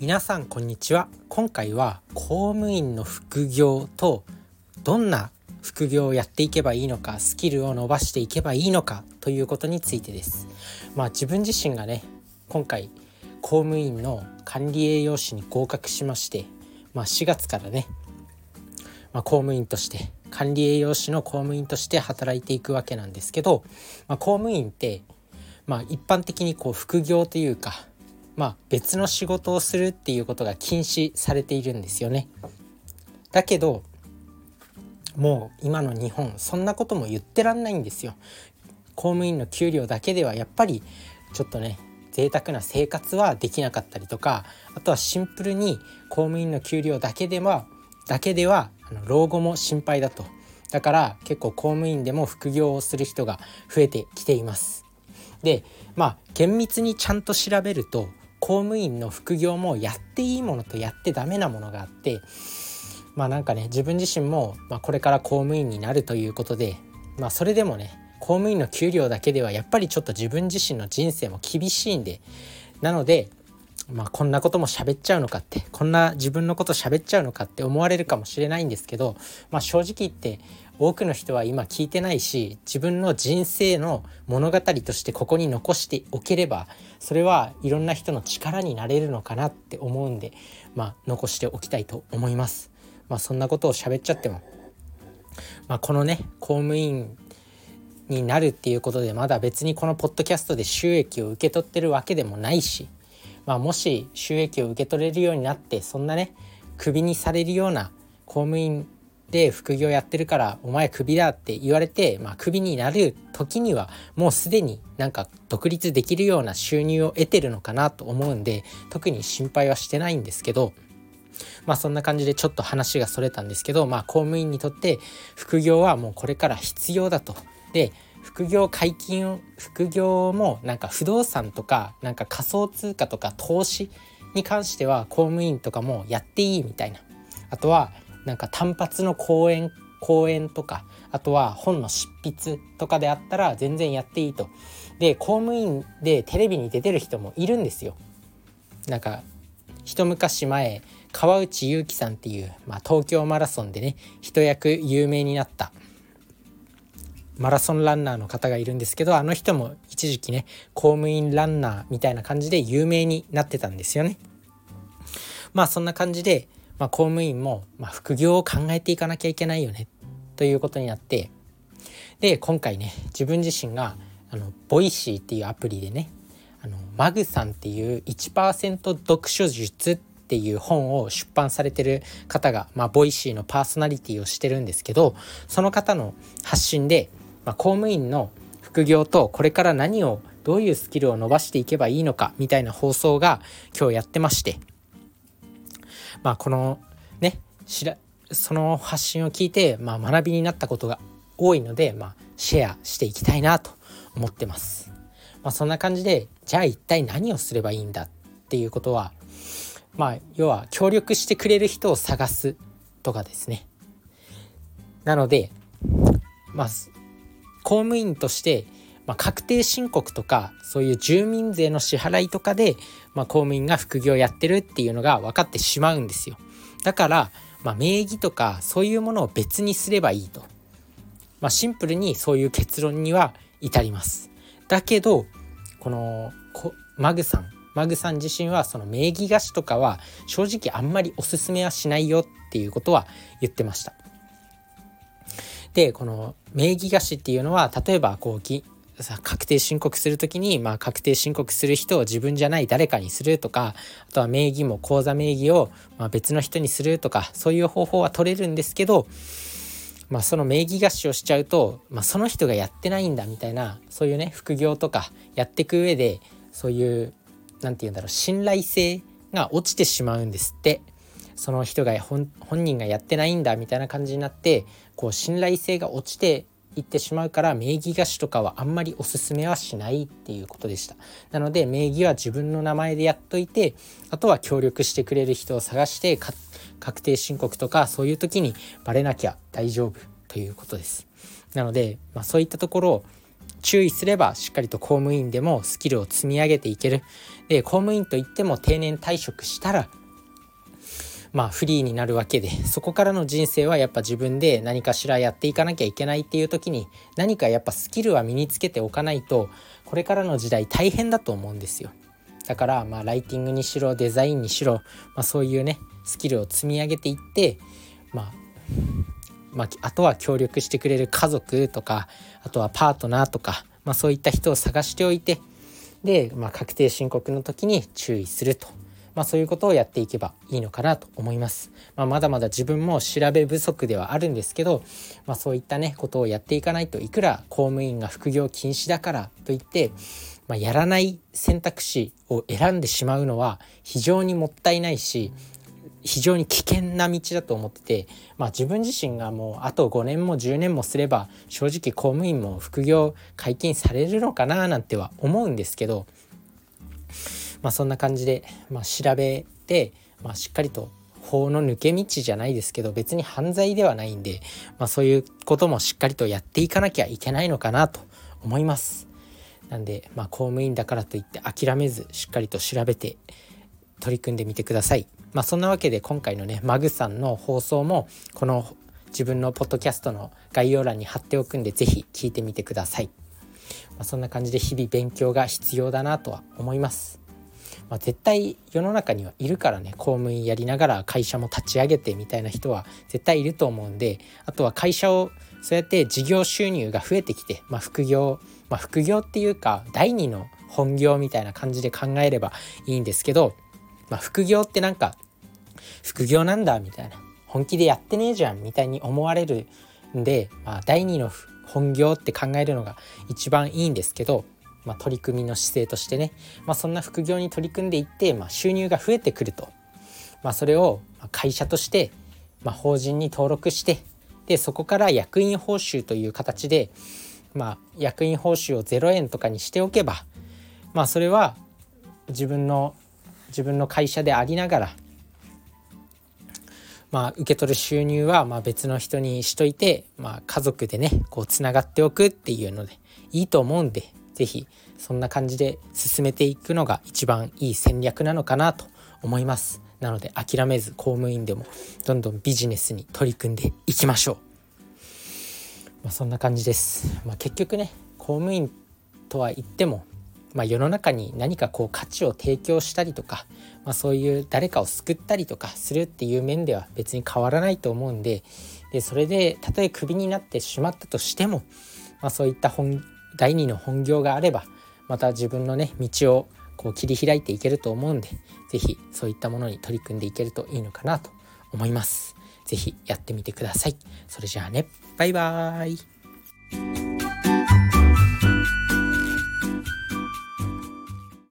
皆さんこんにちは。今回は公務員の副業とどんな副業をやっていけばいいのかスキルを伸ばしていけばいいのかということについてです。まあ自分自身がね今回公務員の管理栄養士に合格しましてまあ4月からね、まあ、公務員として管理栄養士の公務員として働いていくわけなんですけど、まあ、公務員ってまあ一般的にこう副業というかまあ、別の仕事をするっていうことが禁止されているんですよね。だけどもう今の日本そんなことも言ってらんないんですよ。公務員の給料だけではやっぱりちょっとね贅沢な生活はできなかったりとかあとはシンプルに公務員の給料だけではだけでは老後も心配だとだから結構公務員でも副業をする人が増えてきていますでまあ厳密にちゃんと調べると公務員の副業もやっていいものとやってダメなものがあってまあなんかね自分自身も、まあ、これから公務員になるということでまあそれでもね公務員の給料だけではやっぱりちょっと自分自身の人生も厳しいんでなのでまあこんなことも喋っちゃうのかってこんな自分のこと喋っちゃうのかって思われるかもしれないんですけどまあ正直言って多くの人は今聞いてないし自分の人生の物語としてここに残しておければそれはいろんな人の力になれるのかなって思うんでまあ残しておきたいと思います。まあそんなことを喋っちゃってもまあこのね公務員になるっていうことでまだ別にこのポッドキャストで収益を受け取ってるわけでもないし、まあ、もし収益を受け取れるようになってそんなねクビにされるような公務員で副業やってるからお前クビだって言われて、まあ、クビになる時にはもうすでになんか独立できるような収入を得てるのかなと思うんで特に心配はしてないんですけどまあそんな感じでちょっと話がそれたんですけどまあ公務員にとって副業はもうこれから必要だと。で副業解禁副業もなんか不動産とかなんか仮想通貨とか投資に関しては公務員とかもやっていいみたいなあとはなんか単発の講演講演とかあとは本の執筆とかであったら全然やっていいと。で公務員でテレビに出てる人もいるんですよ。なんか一昔前川内優輝さんっていう、まあ、東京マラソンでね一役有名になったマラソンランナーの方がいるんですけどあの人も一時期ね公務員ランナーみたいな感じで有名になってたんですよね。まあそんな感じで、まあ、公務員も、まあ、副業を考えていかなきゃいけないよねということになってで今回ね自分自身があの Voicy っていうアプリでねあのマグさんっていう1%読書術っていう本を出版されてる方が、まあ、 Voicy のパーソナリティをしてるんですけどその方の発信でまあ、公務員の副業とこれから何をどういうスキルを伸ばしていけばいいのかみたいな放送が今日やってましてまあこのねしらその発信を聞いて、まあ、学びになったことが多いので、まあ、シェアしていきたいなと思ってます。まあ、そんな感じでじゃあ一体何をすればいいんだっていうことはまあ要は協力してくれる人を探すとかですね。なのでまあ公務員として、まあ、確定申告とかそういう住民税の支払いとかで、まあ、公務員が副業やってるっていうのが分かってしまうんですよ。だから、まあ、名義とかそういうものを別にすればいいと。ま、シンプルにそういう結論には至ります。だけどこのマグさんマグさん自身はその名義貸しとかは正直あんまりおすすめはしないよっていうことは言ってました。でこの名義貸しっていうのは例えばこう確定申告する時に、まあ、確定申告する人を自分じゃない誰かにするとかあとは名義も口座名義を、ま別の人にするとかそういう方法は取れるんですけど、まあ、その名義貸しをしちゃうと、まあ、その人がやってないんだみたいなそういうね副業とかやっていく上でそういう何て言うんだろう信頼性が落ちてしまうんですって。その人が本人がやってないんだみたいな感じになってこう信頼性が落ちていってしまうから名義貸しとかはあんまりおすすめはしないっていうことでした。なので名義は自分の名前でやっといてあとは協力してくれる人を探して確定申告とかそういう時にバレなきゃ大丈夫ということです。なので、まあ、そういったところを注意すればしっかりと公務員でもスキルを積み上げていける。で公務員といっても定年退職したらまあフリーになるわけでそこからの人生はやっぱ自分で何かしらやっていかなきゃいけないっていう時に何かやっぱスキルは身につけておかないとこれからの時代大変だと思うんですよ。だからまあライティングにしろデザインにしろ、まあ、そういうねスキルを積み上げていってまあまあ、あとは協力してくれる家族とかあとはパートナーとか、まあ、そういった人を探しておいてで、まあ、確定申告の時に注意すると、まあ、そういうことをやっていけばいいのかなと思います。まあ、まだまだ自分も調べ不足ではあるんですけど、まあ、そういったねことをやっていかないといくら公務員が副業禁止だからといって、まあ、やらない選択肢を選んでしまうのは非常にもったいないし非常に危険な道だと思ってて、まあ、自分自身がもうあと5年も10年もすれば正直公務員も副業解禁されるのかななんては思うんですけど、まあ、そんな感じで、まあ、調べて、まあ、しっかりと法の抜け道じゃないですけど別に犯罪ではないんで、まあ、そういうこともしっかりとやっていかなきゃいけないのかなと思います。なんで、まあ、公務員だからといって諦めずしっかりと調べて取り組んでみてください。まあ、そんなわけで今回のねマグさんの放送もこの自分のポッドキャストの概要欄に貼っておくんで是非聞いてみてください。まあ、そんな感じで日々勉強が必要だなとは思います。まあ、絶対世の中にはいるからね公務員やりながら会社も立ち上げてみたいな人は絶対いると思うんであとは会社をそうやって事業収入が増えてきて、まあ、副業、まあ、副業っていうか第二の本業みたいな感じで考えればいいんですけどまあ、副業ってなんか副業なんだみたいな本気でやってねえじゃんみたいに思われるんで、まあ、第2の本業って考えるのが一番いいんですけど、まあ、取り組みの姿勢としてね、まあ、そんな副業に取り組んでいって、まあ、収入が増えてくると、まあ、それを会社として、まあ、法人に登録してでそこから役員報酬という形で、まあ、役員報酬を0円とかにしておけば、まあ、それは自分の自分の会社でありながらまあ、受け取る収入はま別の人にしといて、まあ、家族でねこうつながっておくっていうのでいいと思うんで是非そんな感じで進めていくのが一番いい戦略なのかなと思います。なので諦めず公務員でもどんどんビジネスに取り組んでいきましょう、まあ、そんな感じです、まあ、結局ね公務員とは言ってもまあ、世の中に何かこう価値を提供したりとか、まあ、そういう誰かを救ったりとかするっていう面では別に変わらないと思うんででそれでたとえクビになってしまったとしても、まあ、そういった本第二の本業があればまた自分のね道をこう切り開いていけると思うんで是非そういったものに取り組んでいけるといいのかなと思います。是非やってみてください。それじゃあねバイバーイ